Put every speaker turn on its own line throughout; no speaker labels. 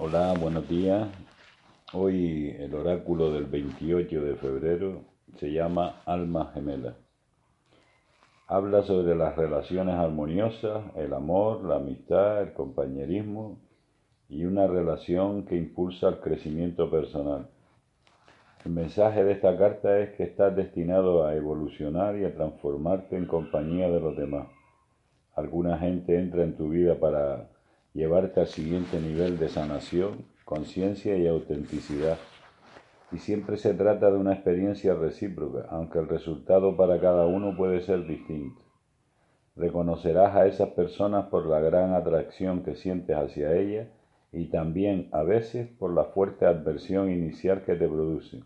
Hola, buenos días. Hoy el oráculo del 28 de febrero se llama Alma Gemela. Habla sobre las relaciones armoniosas, el amor, la amistad, el compañerismo y una relación que impulsa el crecimiento personal. El mensaje de esta carta es que estás destinado a evolucionar y a transformarte en compañía de los demás. Alguna gente entra en tu vida para llevarte al siguiente nivel de sanación, conciencia y autenticidad. Y siempre se trata de una experiencia recíproca, aunque el resultado para cada uno puede ser distinto. Reconocerás a esas personas por la gran atracción que sientes hacia ellas y también a veces por la fuerte adversión inicial que te produce.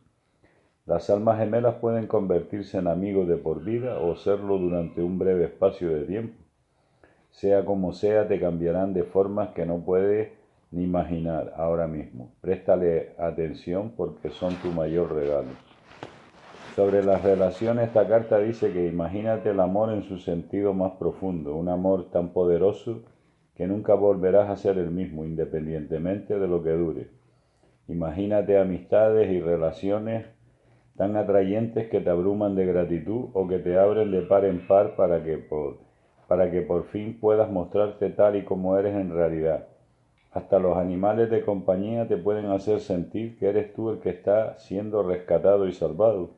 Las almas gemelas pueden convertirse en amigos de por vida o serlo durante un breve espacio de tiempo. Sea como sea, te cambiarán de formas que no puedes ni imaginar ahora mismo. Préstale atención porque son tu mayor regalo. Sobre las relaciones, esta carta dice que imagínate el amor en su sentido más profundo, un amor tan poderoso que nunca volverás a ser el mismo, independientemente de lo que dure. Imagínate amistades y relaciones tan atrayentes que te abruman de gratitud o que te abren de par en par para que por para que por fin puedas mostrarte tal y como eres en realidad. Hasta los animales de compañía te pueden hacer sentir que eres tú el que está siendo rescatado y salvado.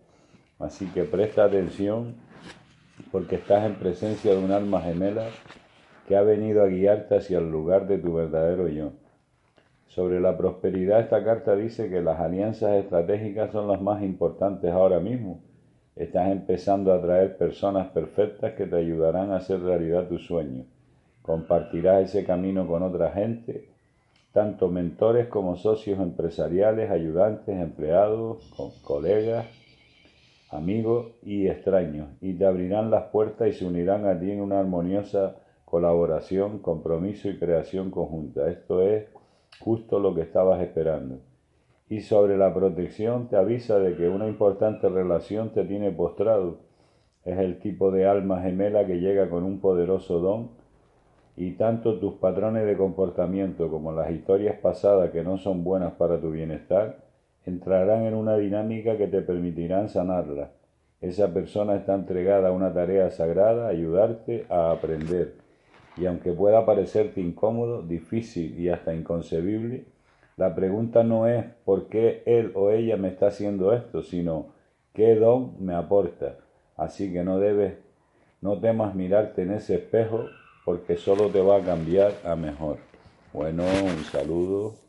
Así que presta atención porque estás en presencia de un alma gemela que ha venido a guiarte hacia el lugar de tu verdadero yo. Sobre la prosperidad esta carta dice que las alianzas estratégicas son las más importantes ahora mismo Estás empezando a atraer personas perfectas que te ayudarán a hacer realidad tus sueños. Compartirás ese camino con otra gente, tanto mentores como socios empresariales, ayudantes, empleados, colegas, amigos y extraños, y te abrirán las puertas y se unirán a ti en una armoniosa colaboración, compromiso y creación conjunta. Esto es justo lo que estabas esperando y sobre la protección te avisa de que una importante relación te tiene postrado. Es el tipo de alma gemela que llega con un poderoso don y tanto tus patrones de comportamiento como las historias pasadas que no son buenas para tu bienestar entrarán en una dinámica que te permitirán sanarla. Esa persona está entregada a una tarea sagrada, ayudarte a aprender. Y aunque pueda parecerte incómodo, difícil y hasta inconcebible, la pregunta no es por qué él o ella me está haciendo esto, sino qué don me aporta. Así que no debes, no temas mirarte en ese espejo porque solo te va a cambiar a mejor. Bueno, un saludo.